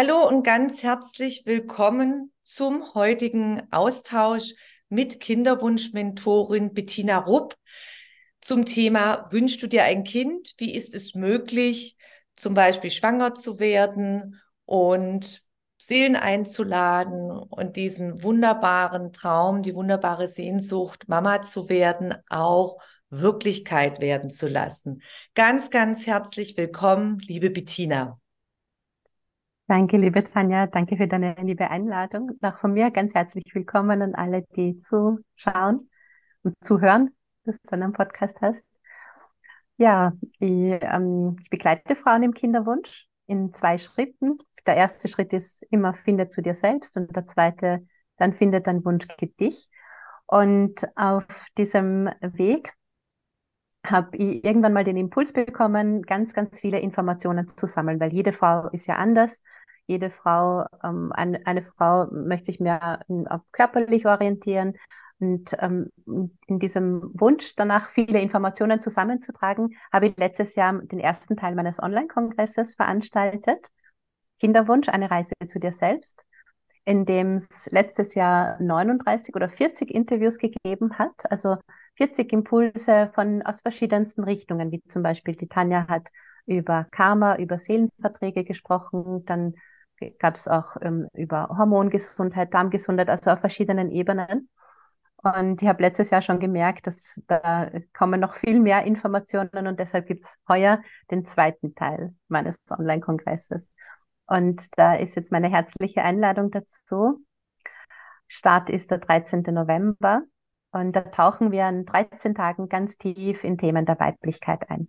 Hallo und ganz herzlich willkommen zum heutigen Austausch mit Kinderwunschmentorin Bettina Rupp zum Thema Wünschst du dir ein Kind? Wie ist es möglich, zum Beispiel schwanger zu werden und Seelen einzuladen und diesen wunderbaren Traum, die wunderbare Sehnsucht, Mama zu werden, auch Wirklichkeit werden zu lassen. Ganz, ganz herzlich willkommen, liebe Bettina. Danke, liebe Tanja. Danke für deine liebe Einladung. Auch von mir ganz herzlich willkommen an alle, die zuschauen und zuhören, dass du einen Podcast hast. Ja, ich, ähm, ich begleite Frauen im Kinderwunsch in zwei Schritten. Der erste Schritt ist immer, finde zu dir selbst und der zweite, dann finde dein Wunsch geht dich. Und auf diesem Weg habe ich irgendwann mal den Impuls bekommen, ganz, ganz viele Informationen zu sammeln, weil jede Frau ist ja anders. Jede Frau, ähm, eine, eine Frau möchte sich mehr körperlich orientieren. Und ähm, in diesem Wunsch danach, viele Informationen zusammenzutragen, habe ich letztes Jahr den ersten Teil meines Online-Kongresses veranstaltet. Kinderwunsch, eine Reise zu dir selbst in dem es letztes Jahr 39 oder 40 Interviews gegeben hat, also 40 Impulse von aus verschiedensten Richtungen, wie zum Beispiel die Tanja hat über Karma, über Seelenverträge gesprochen, dann gab es auch ähm, über Hormongesundheit, Darmgesundheit, also auf verschiedenen Ebenen. Und ich habe letztes Jahr schon gemerkt, dass da kommen noch viel mehr Informationen und deshalb gibt es heuer den zweiten Teil meines Online-Kongresses. Und da ist jetzt meine herzliche Einladung dazu. Start ist der 13. November und da tauchen wir in 13 Tagen ganz tief in Themen der Weiblichkeit ein.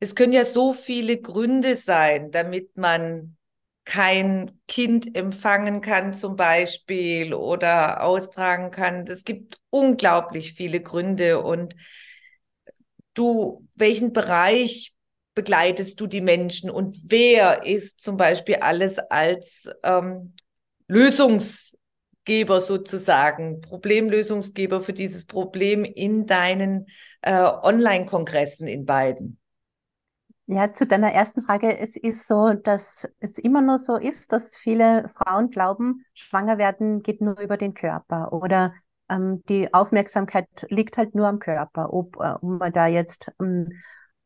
Es können ja so viele Gründe sein, damit man kein Kind empfangen kann zum Beispiel oder austragen kann. Es gibt unglaublich viele Gründe und du, welchen Bereich begleitest du die Menschen und wer ist zum Beispiel alles als ähm, Lösungsgeber sozusagen, Problemlösungsgeber für dieses Problem in deinen äh, Online-Kongressen in beiden? Ja, zu deiner ersten Frage. Es ist so, dass es immer nur so ist, dass viele Frauen glauben, schwanger werden geht nur über den Körper oder ähm, die Aufmerksamkeit liegt halt nur am Körper. Ob, äh, ob man da jetzt ähm,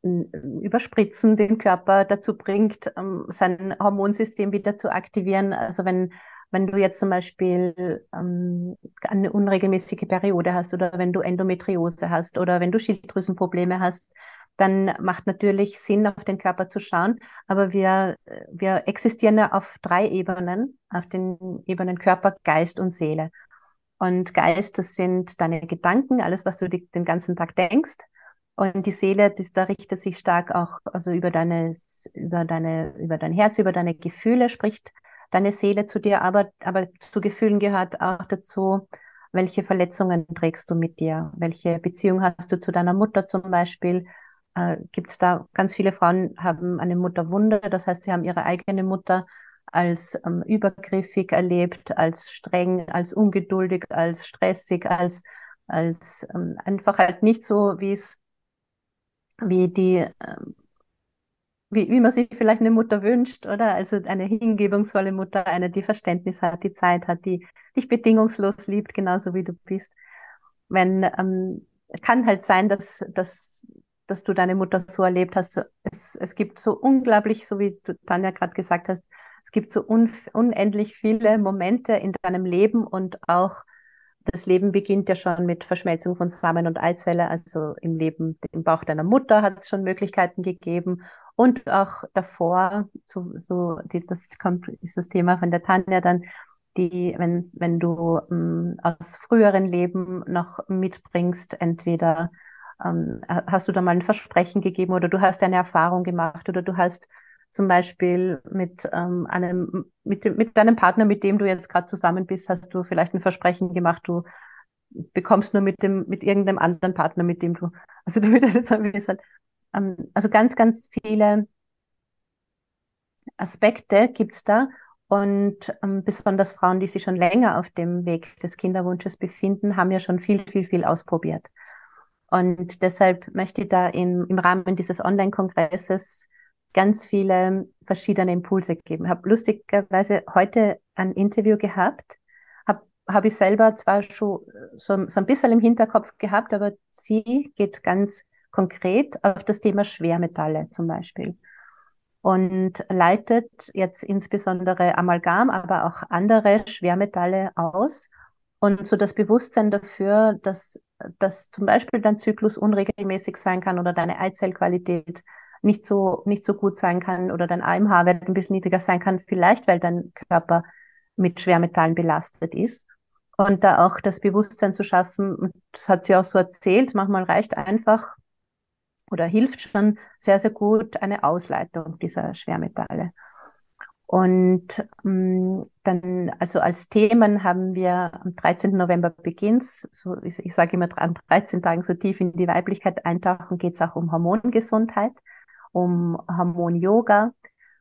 Überspritzen den Körper dazu bringt, ähm, sein Hormonsystem wieder zu aktivieren. Also wenn, wenn du jetzt zum Beispiel ähm, eine unregelmäßige Periode hast oder wenn du Endometriose hast oder wenn du Schilddrüsenprobleme hast, dann macht natürlich Sinn, auf den Körper zu schauen. Aber wir, wir existieren ja auf drei Ebenen, auf den Ebenen Körper, Geist und Seele. Und Geist, das sind deine Gedanken, alles, was du den ganzen Tag denkst. Und die Seele, das, da richtet sich stark auch also über, deine, über, deine, über dein Herz, über deine Gefühle, spricht deine Seele zu dir, aber, aber zu Gefühlen gehört auch dazu, welche Verletzungen trägst du mit dir? Welche Beziehung hast du zu deiner Mutter zum Beispiel? Äh, Gibt es da ganz viele Frauen haben eine Mutterwunde, das heißt, sie haben ihre eigene Mutter als ähm, übergriffig erlebt, als streng, als ungeduldig, als stressig, als, als ähm, einfach halt nicht so, wie es wie die, ähm, wie, wie man sich vielleicht eine Mutter wünscht, oder? Also eine hingebungsvolle Mutter, eine, die Verständnis hat, die Zeit hat, die dich bedingungslos liebt, genauso wie du bist. Wenn, ähm, kann halt sein, dass, dass, dass du deine Mutter so erlebt hast. Es, es gibt so unglaublich, so wie du Tanja gerade gesagt hast, es gibt so un, unendlich viele Momente in deinem Leben und auch das Leben beginnt ja schon mit Verschmelzung von Samen und Eizelle. Also im Leben, im Bauch deiner Mutter hat es schon Möglichkeiten gegeben. Und auch davor, so, so die, das kommt, ist das Thema von der Tanja dann, die, wenn, wenn du ähm, aus früheren Leben noch mitbringst, entweder ähm, hast du da mal ein Versprechen gegeben oder du hast eine Erfahrung gemacht oder du hast zum Beispiel mit ähm, einem, mit, mit deinem Partner, mit dem du jetzt gerade zusammen bist, hast du vielleicht ein Versprechen gemacht, du bekommst nur mit dem, mit irgendeinem anderen Partner, mit dem du, also damit das jetzt ein bisschen, also ganz, ganz viele Aspekte gibt's da und ähm, besonders Frauen, die sich schon länger auf dem Weg des Kinderwunsches befinden, haben ja schon viel, viel, viel ausprobiert. Und deshalb möchte ich da in, im Rahmen dieses Online-Kongresses ganz viele verschiedene Impulse geben. Ich habe lustigerweise heute ein Interview gehabt, habe hab ich selber zwar schon so, so ein bisschen im Hinterkopf gehabt, aber sie geht ganz konkret auf das Thema Schwermetalle zum Beispiel und leitet jetzt insbesondere Amalgam, aber auch andere Schwermetalle aus und so das Bewusstsein dafür, dass, dass zum Beispiel dein Zyklus unregelmäßig sein kann oder deine Eizellqualität nicht so, nicht so gut sein kann oder dein AMH-Wert ein bisschen niedriger sein kann, vielleicht weil dein Körper mit Schwermetallen belastet ist. Und da auch das Bewusstsein zu schaffen, das hat sie auch so erzählt, manchmal reicht einfach oder hilft schon sehr, sehr gut eine Ausleitung dieser Schwermetalle. Und ähm, dann, also als Themen haben wir am 13. November beginnt's, so ich, ich sage immer an 13 Tagen so tief in die Weiblichkeit eintauchen, geht es auch um Hormongesundheit, um Hormon-Yoga,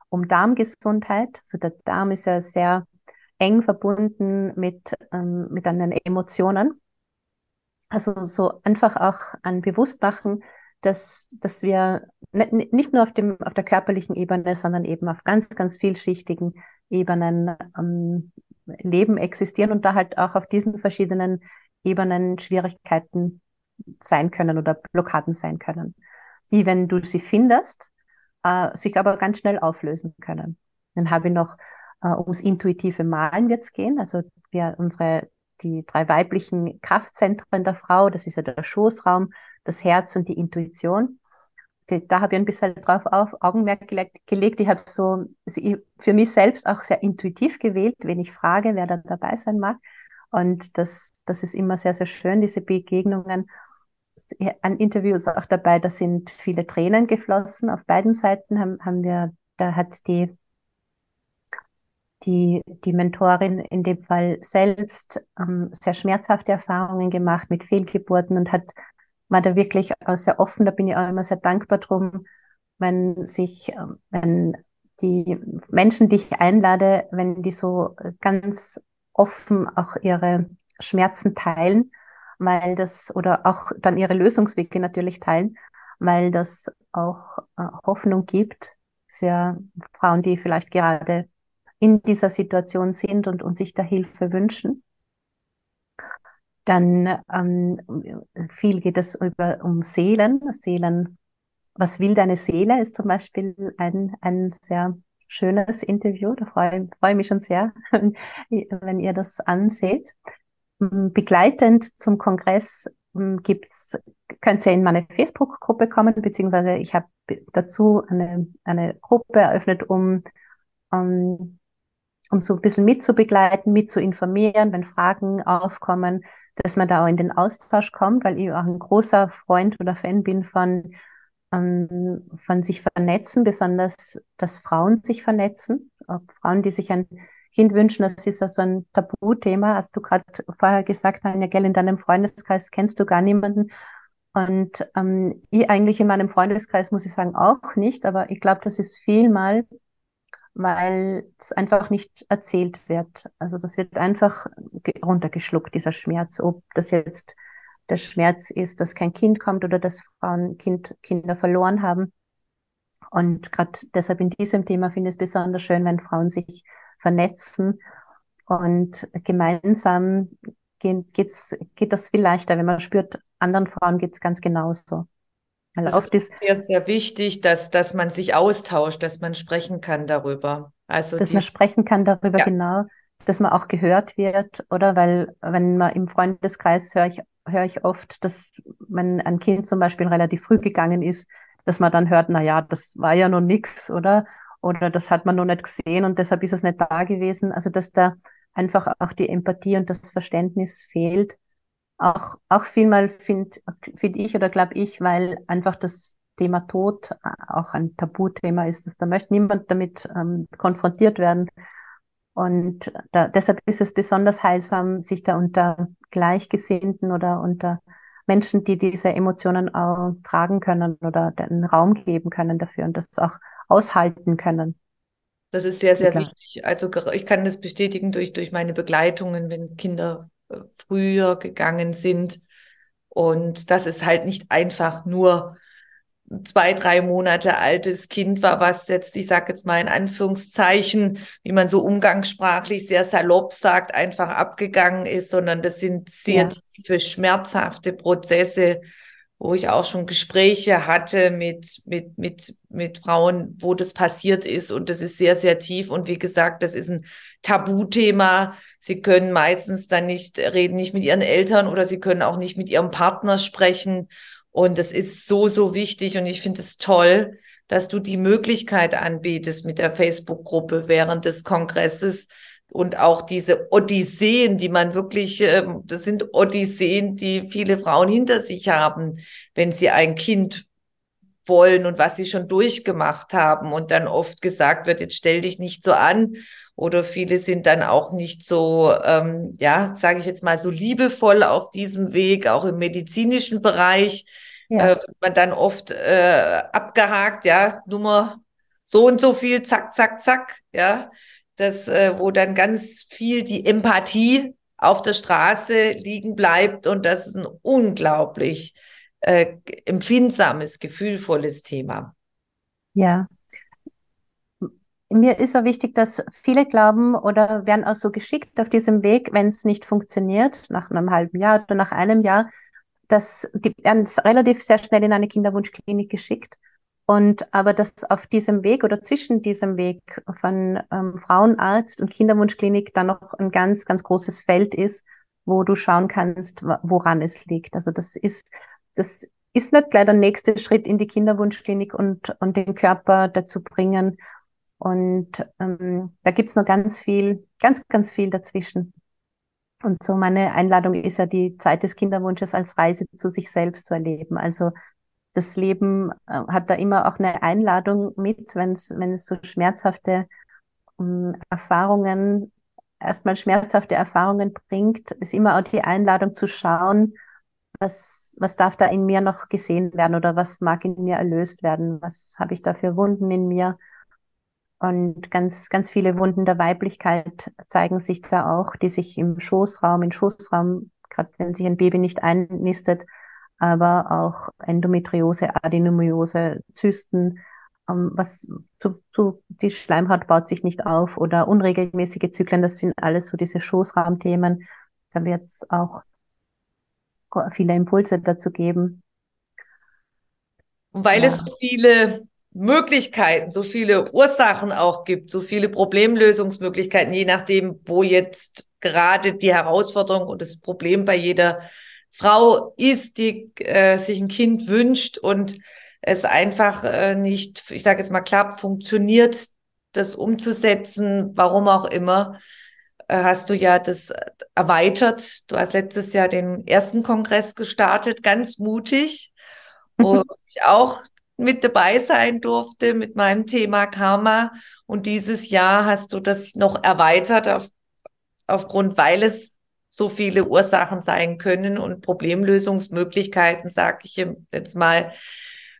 um Darmgesundheit. So der Darm ist ja sehr eng verbunden mit, ähm, mit deinen Emotionen. Also so einfach auch an Bewusstmachen, dass, dass wir nicht nur auf, dem, auf der körperlichen Ebene, sondern eben auf ganz, ganz vielschichtigen Ebenen ähm, Leben existieren und da halt auch auf diesen verschiedenen Ebenen Schwierigkeiten sein können oder Blockaden sein können, die, wenn du sie findest, äh, sich aber ganz schnell auflösen können. Dann habe ich noch äh, ums intuitive Malen wird's gehen. Also wir unsere die drei weiblichen Kraftzentren der Frau, das ist ja der Schoßraum, das Herz und die Intuition. da habe ich ein bisschen drauf auf Augenmerk gelegt. Ich habe so für mich selbst auch sehr intuitiv gewählt, wenn ich frage, wer da dabei sein mag. Und das, das ist immer sehr, sehr schön, diese Begegnungen. Ein Interview ist auch dabei, da sind viele Tränen geflossen. Auf beiden Seiten haben, haben wir, da hat die die, die Mentorin in dem Fall selbst ähm, sehr schmerzhafte Erfahrungen gemacht mit Fehlgeburten und hat, war da wirklich sehr offen, da bin ich auch immer sehr dankbar drum, wenn sich, ähm, wenn die Menschen, die ich einlade, wenn die so ganz offen auch ihre Schmerzen teilen, weil das, oder auch dann ihre Lösungswege natürlich teilen, weil das auch äh, Hoffnung gibt für Frauen, die vielleicht gerade in dieser Situation sind und, und sich da Hilfe wünschen. Dann ähm, viel geht es über, um Seelen. Seelen, was will deine Seele, ist zum Beispiel ein, ein sehr schönes Interview. Da freue, freue ich mich schon sehr, wenn ihr das anseht. Begleitend zum Kongress ähm, gibt's, könnt ihr in meine Facebook-Gruppe kommen, beziehungsweise ich habe dazu eine, eine Gruppe eröffnet, um, um ähm, um so ein bisschen mitzubegleiten, mitzuinformieren, wenn Fragen aufkommen, dass man da auch in den Austausch kommt, weil ich auch ein großer Freund oder Fan bin von, ähm, von sich vernetzen, besonders, dass Frauen sich vernetzen, auch Frauen, die sich ein Kind wünschen, das ist ja so ein Tabuthema, hast du gerade vorher gesagt, ja, gell, in deinem Freundeskreis kennst du gar niemanden. Und ähm, ich eigentlich in meinem Freundeskreis muss ich sagen auch nicht, aber ich glaube, das ist vielmal weil es einfach nicht erzählt wird. Also das wird einfach runtergeschluckt, dieser Schmerz, ob das jetzt der Schmerz ist, dass kein Kind kommt oder dass Frauen kind, Kinder verloren haben. Und gerade deshalb in diesem Thema finde ich es besonders schön, wenn Frauen sich vernetzen und gemeinsam gehen, geht's, geht das viel leichter, wenn man spürt, anderen Frauen geht es ganz genauso. Weil das ist sehr, sehr wichtig, dass, dass man sich austauscht, dass man sprechen kann darüber. Also dass man sprechen kann darüber, ja. genau, dass man auch gehört wird, oder? Weil, wenn man im Freundeskreis höre ich, höre ich oft, dass wenn ein Kind zum Beispiel relativ früh gegangen ist, dass man dann hört, na ja, das war ja noch nix, oder? Oder das hat man noch nicht gesehen und deshalb ist es nicht da gewesen. Also, dass da einfach auch die Empathie und das Verständnis fehlt, auch, auch vielmal finde find ich oder glaube ich, weil einfach das Thema Tod auch ein Tabuthema ist, dass da möchte niemand damit ähm, konfrontiert werden. Und da, deshalb ist es besonders heilsam, sich da unter Gleichgesinnten oder unter Menschen, die diese Emotionen auch tragen können oder den Raum geben können dafür und das auch aushalten können. Das ist sehr, sehr wichtig. Also ich kann das bestätigen durch, durch meine Begleitungen, wenn Kinder äh, früher gegangen sind. Und das ist halt nicht einfach nur zwei, drei Monate altes Kind war, was jetzt, ich sage jetzt mal in Anführungszeichen, wie man so umgangssprachlich sehr salopp sagt, einfach abgegangen ist, sondern das sind sehr ja. tiefe, schmerzhafte Prozesse, wo ich auch schon Gespräche hatte mit, mit, mit, mit Frauen, wo das passiert ist. Und das ist sehr, sehr tief. Und wie gesagt, das ist ein Tabuthema. Sie können meistens dann nicht reden, nicht mit ihren Eltern oder sie können auch nicht mit ihrem Partner sprechen. Und das ist so, so wichtig. Und ich finde es toll, dass du die Möglichkeit anbietest mit der Facebook-Gruppe während des Kongresses, und auch diese Odysseen, die man wirklich, ähm, das sind Odysseen, die viele Frauen hinter sich haben, wenn sie ein Kind wollen und was sie schon durchgemacht haben. Und dann oft gesagt wird, jetzt stell dich nicht so an. Oder viele sind dann auch nicht so, ähm, ja, sage ich jetzt mal so liebevoll auf diesem Weg, auch im medizinischen Bereich, ja. äh, man dann oft äh, abgehakt, ja, Nummer so und so viel, zack, zack, zack, ja, das, äh, wo dann ganz viel die Empathie auf der Straße liegen bleibt und das ist ein unglaublich äh, empfindsames, gefühlvolles Thema. Ja. Mir ist auch wichtig, dass viele glauben oder werden auch so geschickt auf diesem Weg, wenn es nicht funktioniert, nach einem halben Jahr oder nach einem Jahr, dass die werden relativ sehr schnell in eine Kinderwunschklinik geschickt und aber dass auf diesem Weg oder zwischen diesem Weg von ähm, Frauenarzt und Kinderwunschklinik dann noch ein ganz, ganz großes Feld ist, wo du schauen kannst, woran es liegt. Also das ist, das ist nicht gleich der nächste Schritt in die Kinderwunschklinik und, und den Körper dazu bringen. Und ähm, da gibt's noch ganz viel, ganz, ganz viel dazwischen. Und so meine Einladung ist ja die Zeit des Kinderwunsches als Reise zu sich selbst zu erleben. Also das Leben äh, hat da immer auch eine Einladung mit, wenn es so schmerzhafte ähm, Erfahrungen, erstmal schmerzhafte Erfahrungen bringt, ist immer auch die Einladung zu schauen, was, was darf da in mir noch gesehen werden oder was mag in mir erlöst werden, was habe ich da für Wunden in mir. Und ganz, ganz viele Wunden der Weiblichkeit zeigen sich da auch, die sich im Schoßraum, im Schoßraum, gerade wenn sich ein Baby nicht einnistet, aber auch Endometriose, Adenomyose, Zysten, ähm, was zu, zu, die Schleimhaut baut sich nicht auf oder unregelmäßige Zyklen, das sind alles so diese Schoßraumthemen. Da wird es auch viele Impulse dazu geben. weil ja. es so viele Möglichkeiten, so viele Ursachen auch gibt, so viele Problemlösungsmöglichkeiten, je nachdem, wo jetzt gerade die Herausforderung und das Problem bei jeder Frau ist, die äh, sich ein Kind wünscht und es einfach äh, nicht, ich sage jetzt mal klappt, funktioniert, das umzusetzen, warum auch immer, äh, hast du ja das erweitert. Du hast letztes Jahr den ersten Kongress gestartet, ganz mutig, wo ich auch mit dabei sein durfte mit meinem Thema Karma. Und dieses Jahr hast du das noch erweitert auf, aufgrund, weil es so viele Ursachen sein können und Problemlösungsmöglichkeiten, sage ich jetzt mal.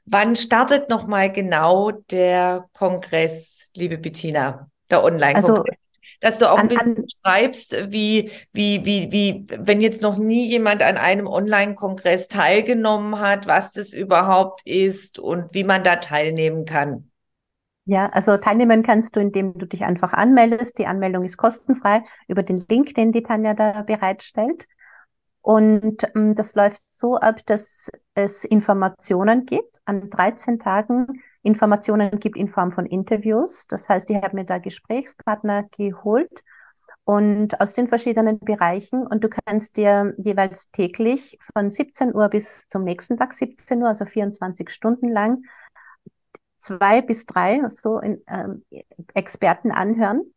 Wann startet noch mal genau der Kongress, liebe Bettina, der Online-Kongress? Also, dass du auch ein bisschen schreibst, wie, wie, wie, wie, wenn jetzt noch nie jemand an einem Online-Kongress teilgenommen hat, was das überhaupt ist und wie man da teilnehmen kann. Ja, also teilnehmen kannst du, indem du dich einfach anmeldest. Die Anmeldung ist kostenfrei über den Link, den die Tanja da bereitstellt. Und ähm, das läuft so ab, dass es Informationen gibt, an 13 Tagen Informationen gibt in Form von Interviews. Das heißt, ich habe mir da Gesprächspartner geholt und aus den verschiedenen Bereichen und du kannst dir jeweils täglich von 17 Uhr bis zum nächsten Tag 17 Uhr, also 24 Stunden lang, zwei bis drei so in, ähm, Experten anhören.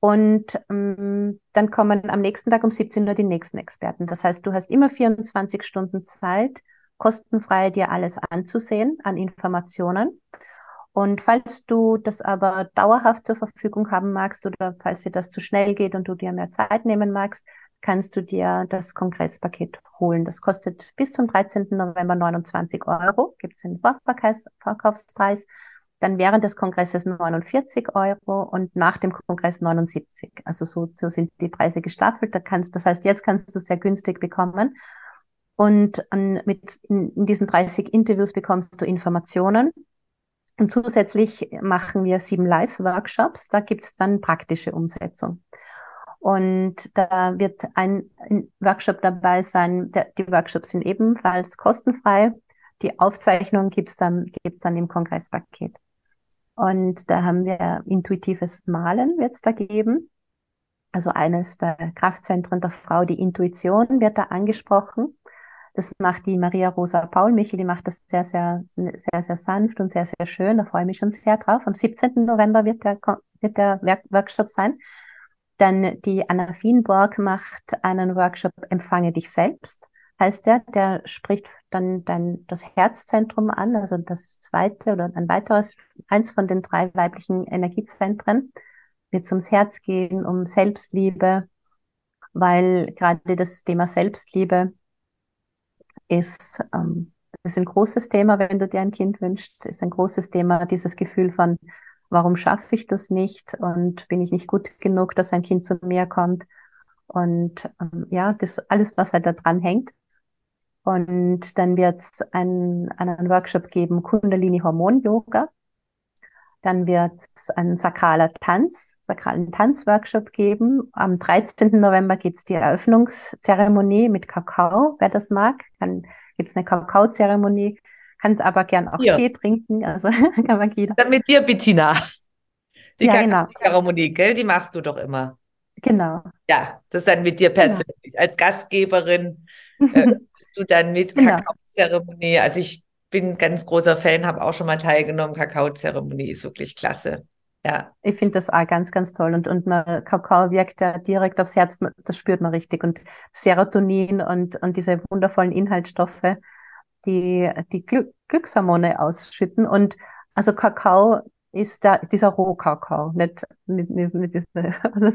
Und ähm, dann kommen am nächsten Tag um 17 Uhr die nächsten Experten. Das heißt, du hast immer 24 Stunden Zeit, kostenfrei dir alles anzusehen an Informationen. Und falls du das aber dauerhaft zur Verfügung haben magst oder falls dir das zu schnell geht und du dir mehr Zeit nehmen magst, kannst du dir das Kongresspaket holen. Das kostet bis zum 13. November 29 Euro, gibt es den Vorverkaufspreis. Dann während des Kongresses 49 Euro und nach dem Kongress 79. Also so, so sind die Preise gestaffelt. Da kannst, das heißt, jetzt kannst du es sehr günstig bekommen. Und an, mit in, in diesen 30 Interviews bekommst du Informationen. Und zusätzlich machen wir sieben Live-Workshops. Da gibt es dann praktische Umsetzung. Und da wird ein, Workshop dabei sein. Die Workshops sind ebenfalls kostenfrei. Die Aufzeichnung gibt's dann, gibt's dann im Kongresspaket. Und da haben wir intuitives Malen wird's da geben. Also eines der Kraftzentren der Frau, die Intuition wird da angesprochen. Das macht die Maria Rosa Paul Michel, die macht das sehr, sehr, sehr, sehr sanft und sehr, sehr schön. Da freue ich mich schon sehr drauf. Am 17. November wird der, wird der Workshop sein. Dann die Anna Fienborg macht einen Workshop Empfange dich selbst, heißt der. Der spricht dann, dann das Herzzentrum an, also das zweite oder ein weiteres, eins von den drei weiblichen Energiezentren. Wird ums Herz gehen, um Selbstliebe, weil gerade das Thema Selbstliebe ist, ähm, ist ein großes Thema, wenn du dir ein Kind wünschst, ist ein großes Thema, dieses Gefühl von warum schaffe ich das nicht und bin ich nicht gut genug, dass ein Kind zu mir kommt. Und ähm, ja, das alles, was halt da dran hängt. Und dann wird es einen, einen Workshop geben, Kundalini Hormon Yoga. Dann wird es einen sakraler Tanz, sakralen Tanzworkshop geben. Am 13. November gibt es die Eröffnungszeremonie mit Kakao, wer das mag. Dann gibt es eine Kakaozeremonie kann aber gern auch ja. Tee trinken, also kann man jeder. Dann mit dir, Bettina. Die ja, genau. Zeremonie, gell? Die machst du doch immer. Genau. Ja, das dann mit dir genau. persönlich. Genau. Als Gastgeberin äh, bist du dann mit genau. Kakaozeremonie. Also ich bin ganz großer Fan, habe auch schon mal teilgenommen. Kakaozeremonie ist wirklich klasse. Ja. Ich finde das auch ganz, ganz toll. Und, und man, Kakao wirkt ja direkt aufs Herz, das spürt man richtig. Und Serotonin und, und diese wundervollen Inhaltsstoffe, die, die Glück, Glückshormone ausschütten. Und also Kakao ist da dieser Rohkakao, nicht, nicht, nicht, nicht diese, also,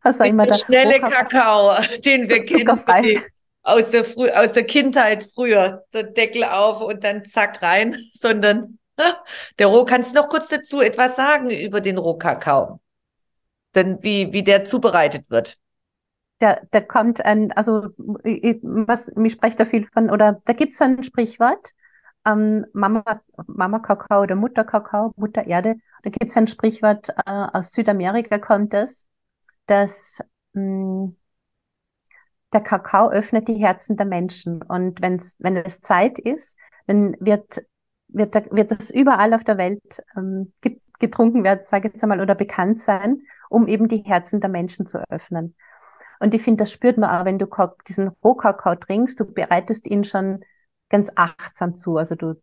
also immer der schnelle Kakao, den wir kennen aus der, Früh, aus der Kindheit früher. Der Deckel auf und dann zack rein, sondern der Roh, kannst du noch kurz dazu etwas sagen über den Rohkakao? Denn wie, wie der zubereitet wird? Der, der kommt ein, also was mich spricht da viel von, oder da gibt es ein Sprichwort, ähm, Mama, Mama Kakao oder Mutter Kakao, Mutter Erde. Da gibt es ein Sprichwort, äh, aus Südamerika kommt es, dass mh, hm, der Kakao öffnet die Herzen der Menschen. Und wenn's, wenn es Zeit ist, dann wird, wird, da, wird das überall auf der Welt ähm, getrunken werden, sage ich jetzt einmal, oder bekannt sein, um eben die Herzen der Menschen zu öffnen. Und ich finde, das spürt man auch, wenn du diesen Rohkakao trinkst, du bereitest ihn schon ganz achtsam zu. Also du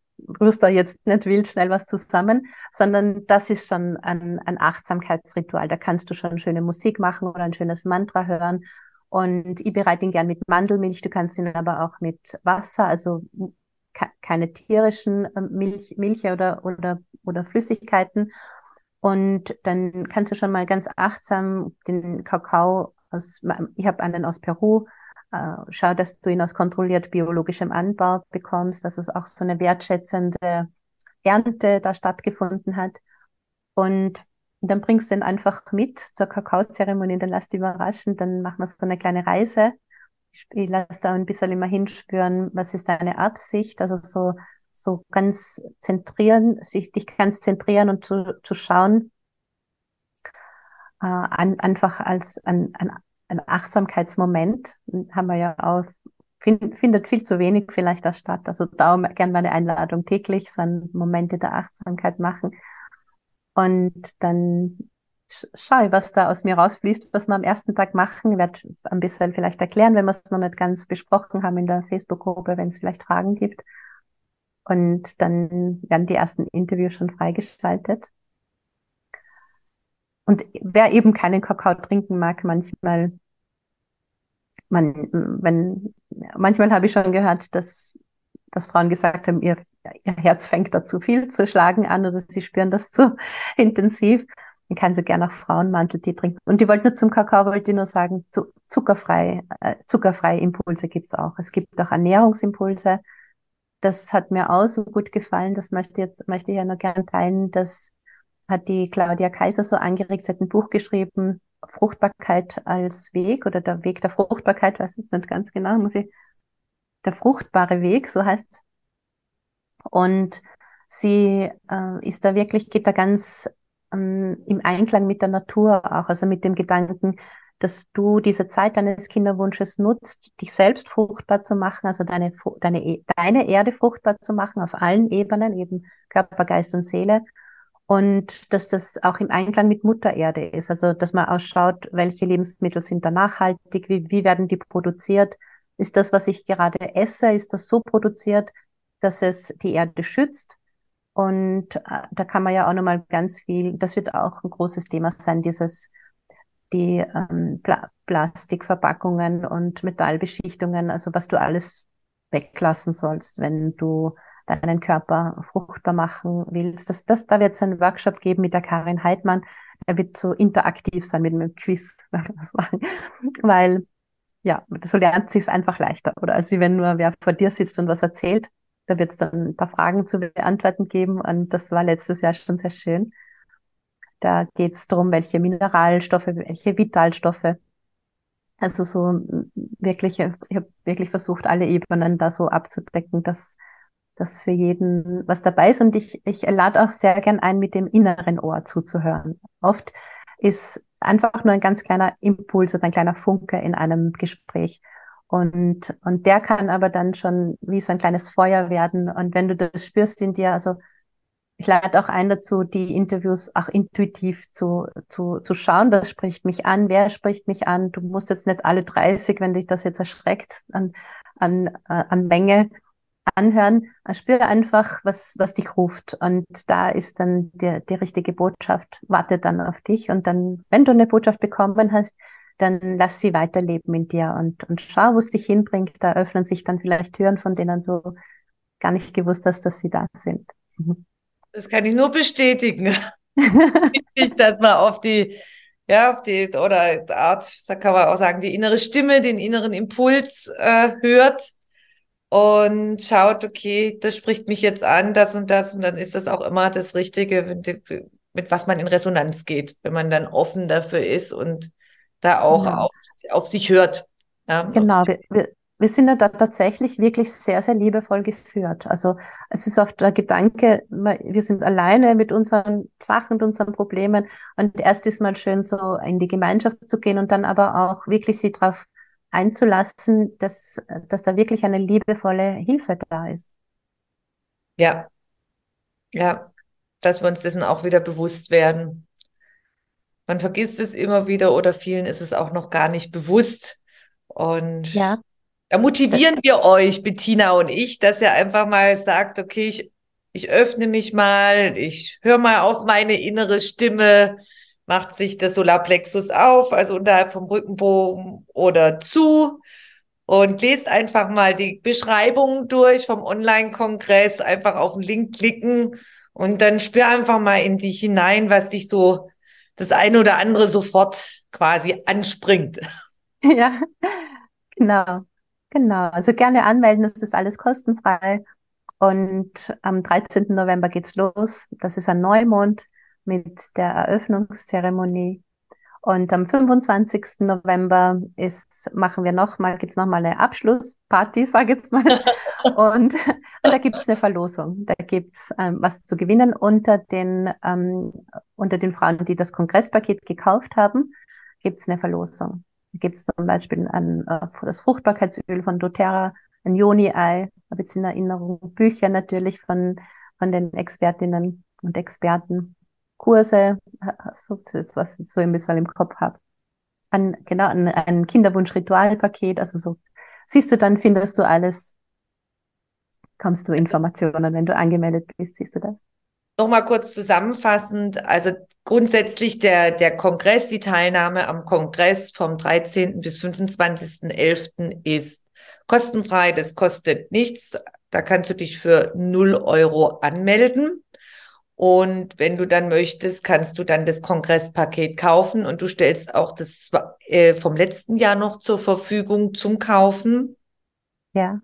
rührst da jetzt nicht wild schnell was zusammen, sondern das ist schon ein, ein Achtsamkeitsritual. Da kannst du schon schöne Musik machen oder ein schönes Mantra hören. Und ich bereite ihn gern mit Mandelmilch. Du kannst ihn aber auch mit Wasser, also keine tierischen ähm, Milch, Milche oder, oder, oder Flüssigkeiten. Und dann kannst du schon mal ganz achtsam den Kakao aus, ich habe einen aus Peru. Äh, schau, dass du ihn aus kontrolliert biologischem Anbau bekommst, dass es auch so eine wertschätzende Ernte da stattgefunden hat. Und dann bringst du ihn einfach mit zur Kakaozeremonie, dann lass dich überraschen, dann machen wir so eine kleine Reise. Ich, ich lasse da ein bisschen immer hinspüren, was ist deine Absicht, also so, so ganz zentrieren, sich dich ganz zentrieren und zu, zu schauen, äh, an, einfach als ein, ein, ein Achtsamkeitsmoment. Haben wir ja auch, find, findet viel zu wenig vielleicht da statt. Also darum gerne meine Einladung täglich, so Momente der Achtsamkeit machen. Und dann schaue ich, was da aus mir rausfließt, was wir am ersten Tag machen. Ich werde ein bisschen vielleicht erklären, wenn wir es noch nicht ganz besprochen haben in der Facebook-Gruppe, wenn es vielleicht Fragen gibt. Und dann werden die ersten Interviews schon freigeschaltet. Und wer eben keinen Kakao trinken mag, manchmal, man, wenn, manchmal habe ich schon gehört, dass, dass Frauen gesagt haben, ihr, ihr Herz fängt da zu viel zu schlagen an oder sie spüren das zu intensiv. Man kann so gerne auch Frauenmanteltee trinken. Und die wollten nur zum Kakao, wollte nur sagen, zu, zuckerfrei, äh, zuckerfreie Impulse gibt's auch. Es gibt auch Ernährungsimpulse. Das hat mir auch so gut gefallen. Das möchte jetzt, möchte ich ja noch gerne teilen. Das hat die Claudia Kaiser so angeregt. Sie hat ein Buch geschrieben, Fruchtbarkeit als Weg oder der Weg der Fruchtbarkeit, weiß ich nicht ganz genau, muss ich, der fruchtbare Weg, so heißt. Und sie äh, ist da wirklich, geht da ganz ähm, im Einklang mit der Natur auch, also mit dem Gedanken, dass du diese Zeit deines Kinderwunsches nutzt, dich selbst fruchtbar zu machen, also deine, deine, e, deine Erde fruchtbar zu machen auf allen Ebenen, eben Körper, Geist und Seele. Und dass das auch im Einklang mit Mutter Erde ist, also dass man ausschaut, welche Lebensmittel sind da nachhaltig, wie, wie werden die produziert, ist das, was ich gerade esse, ist das so produziert, dass es die Erde schützt, und äh, da kann man ja auch nochmal ganz viel, das wird auch ein großes Thema sein, dieses, die ähm, Pla Plastikverpackungen und Metallbeschichtungen, also was du alles weglassen sollst, wenn du deinen Körper fruchtbar machen willst. Das, das, da wird es einen Workshop geben mit der Karin Heidmann. Er wird so interaktiv sein mit einem Quiz, weil ja, so lernt sich einfach leichter. Oder als wie wenn nur wer vor dir sitzt und was erzählt, da wird es dann ein paar Fragen zu beantworten geben und das war letztes Jahr schon sehr schön. Da geht es darum, welche Mineralstoffe, welche Vitalstoffe. Also so wirklich, ich habe wirklich versucht, alle Ebenen da so abzudecken, dass dass für jeden was dabei ist. Und ich, ich lade auch sehr gern ein, mit dem inneren Ohr zuzuhören. Oft ist einfach nur ein ganz kleiner Impuls oder ein kleiner Funke in einem Gespräch. Und, und der kann aber dann schon wie so ein kleines Feuer werden. Und wenn du das spürst in dir, also ich lade auch ein dazu, die Interviews auch intuitiv zu, zu, zu schauen, was spricht mich an, wer spricht mich an. Du musst jetzt nicht alle 30, wenn dich das jetzt erschreckt, an, an, äh, an Menge anhören. Spüre einfach, was, was dich ruft. Und da ist dann die, die richtige Botschaft, wartet dann auf dich. Und dann, wenn du eine Botschaft bekommen hast, dann lass sie weiterleben in dir und, und schau, wo es dich hinbringt. Da öffnen sich dann vielleicht Türen, von denen du gar nicht gewusst hast, dass sie da sind. Mhm. Das kann ich nur bestätigen. dass man auf die, ja, auf die, oder Art, da kann man auch sagen, die innere Stimme, den inneren Impuls äh, hört und schaut, okay, das spricht mich jetzt an, das und das, und dann ist das auch immer das Richtige, mit, mit was man in Resonanz geht, wenn man dann offen dafür ist und da auch genau. auf, auf, sich hört. Ja, genau, wir, wir, wir sind ja da tatsächlich wirklich sehr, sehr liebevoll geführt. Also es ist oft der Gedanke, wir sind alleine mit unseren Sachen und unseren Problemen und erst ist mal schön so in die Gemeinschaft zu gehen und dann aber auch wirklich sie darauf einzulassen, dass, dass da wirklich eine liebevolle Hilfe da ist. Ja, ja, dass wir uns dessen auch wieder bewusst werden. Man vergisst es immer wieder oder vielen ist es auch noch gar nicht bewusst. Und ja. da motivieren wir euch, Bettina und ich, dass ihr einfach mal sagt, okay, ich, ich öffne mich mal, ich höre mal auf meine innere Stimme, macht sich der Solarplexus auf, also unterhalb vom Rückenbogen oder zu und lest einfach mal die Beschreibung durch vom Online-Kongress, einfach auf den Link klicken und dann spür einfach mal in dich hinein, was dich so das eine oder andere sofort quasi anspringt. Ja, genau. Genau. Also gerne anmelden, das ist alles kostenfrei. Und am 13. November geht's los. Das ist ein Neumond mit der Eröffnungszeremonie. Und am 25. November ist, machen wir nochmal, gibt's nochmal eine Abschlussparty, sage ich jetzt mal. und, und da gibt's eine Verlosung. Da gibt's ähm, was zu gewinnen unter den, ähm, unter den Frauen, die das Kongresspaket gekauft haben, gibt's eine Verlosung. Da gibt's zum Beispiel ein, äh, das Fruchtbarkeitsöl von doTERRA, ein Joni-Ei, habe jetzt in Erinnerung, Bücher natürlich von, von den Expertinnen und Experten. Kurse, du jetzt was ich so ein bisschen im Kopf habe. Ein, genau, ein, ein Kinderwunsch-Ritualpaket, also so, siehst du, dann findest du alles, kommst du Informationen, wenn du angemeldet bist, siehst du das? Nochmal kurz zusammenfassend, also grundsätzlich der, der Kongress, die Teilnahme am Kongress vom 13. bis 25.11. ist kostenfrei. Das kostet nichts. Da kannst du dich für 0 Euro anmelden. Und wenn du dann möchtest, kannst du dann das Kongresspaket kaufen und du stellst auch das äh, vom letzten Jahr noch zur Verfügung zum Kaufen. Ja.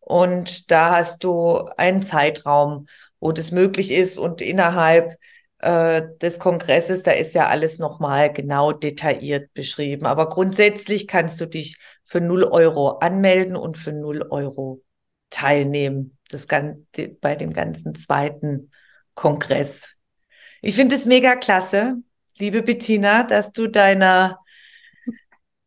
Und da hast du einen Zeitraum, wo das möglich ist und innerhalb äh, des Kongresses, da ist ja alles nochmal genau detailliert beschrieben. Aber grundsätzlich kannst du dich für 0 Euro anmelden und für 0 Euro teilnehmen. Das Ganze, bei dem ganzen zweiten Kongress. Ich finde es mega klasse, liebe Bettina, dass du deiner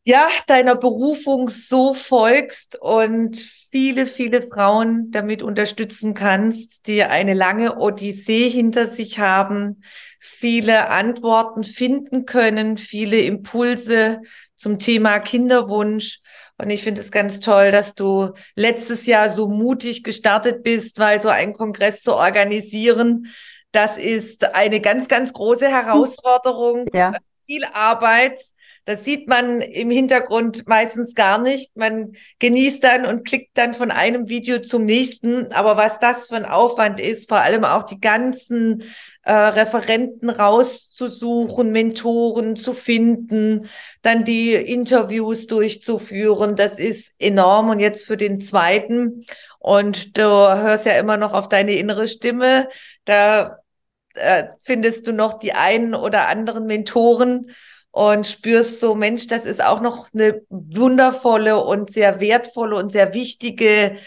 ja, deiner Berufung so folgst und viele, viele Frauen damit unterstützen kannst, die eine lange Odyssee hinter sich haben, viele Antworten finden können, viele Impulse zum Thema Kinderwunsch. Und ich finde es ganz toll, dass du letztes Jahr so mutig gestartet bist, weil so einen Kongress zu organisieren, das ist eine ganz, ganz große Herausforderung, ja. viel Arbeit das sieht man im Hintergrund meistens gar nicht. Man genießt dann und klickt dann von einem Video zum nächsten. Aber was das für ein Aufwand ist, vor allem auch die ganzen äh, Referenten rauszusuchen, Mentoren zu finden, dann die Interviews durchzuführen, das ist enorm. Und jetzt für den zweiten, und du hörst ja immer noch auf deine innere Stimme, da äh, findest du noch die einen oder anderen Mentoren und spürst so, Mensch, das ist auch noch eine wundervolle und sehr wertvolle und sehr wichtige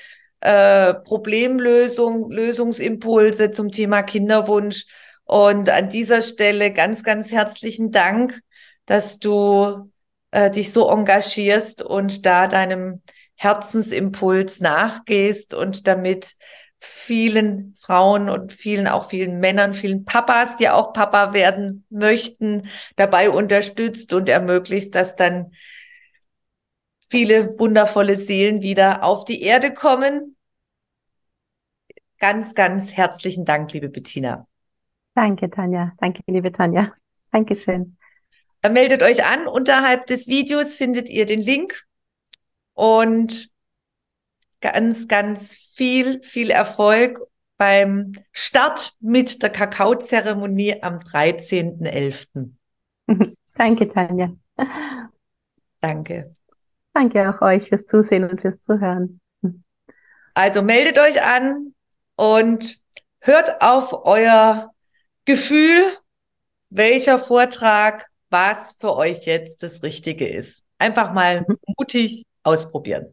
äh, Problemlösung, Lösungsimpulse zum Thema Kinderwunsch. Und an dieser Stelle ganz, ganz herzlichen Dank, dass du äh, dich so engagierst und da deinem Herzensimpuls nachgehst und damit vielen Frauen und vielen, auch vielen Männern, vielen Papas, die auch Papa werden möchten, dabei unterstützt und ermöglicht, dass dann viele wundervolle Seelen wieder auf die Erde kommen. Ganz, ganz herzlichen Dank, liebe Bettina. Danke, Tanja. Danke, liebe Tanja. Dankeschön. Meldet euch an. Unterhalb des Videos findet ihr den Link. Und ganz, ganz viel, viel Erfolg beim Start mit der Kakaozeremonie am 13.11. Danke, Tanja. Danke. Danke auch euch fürs Zusehen und fürs Zuhören. Also meldet euch an und hört auf euer Gefühl, welcher Vortrag, was für euch jetzt das Richtige ist. Einfach mal mutig ausprobieren.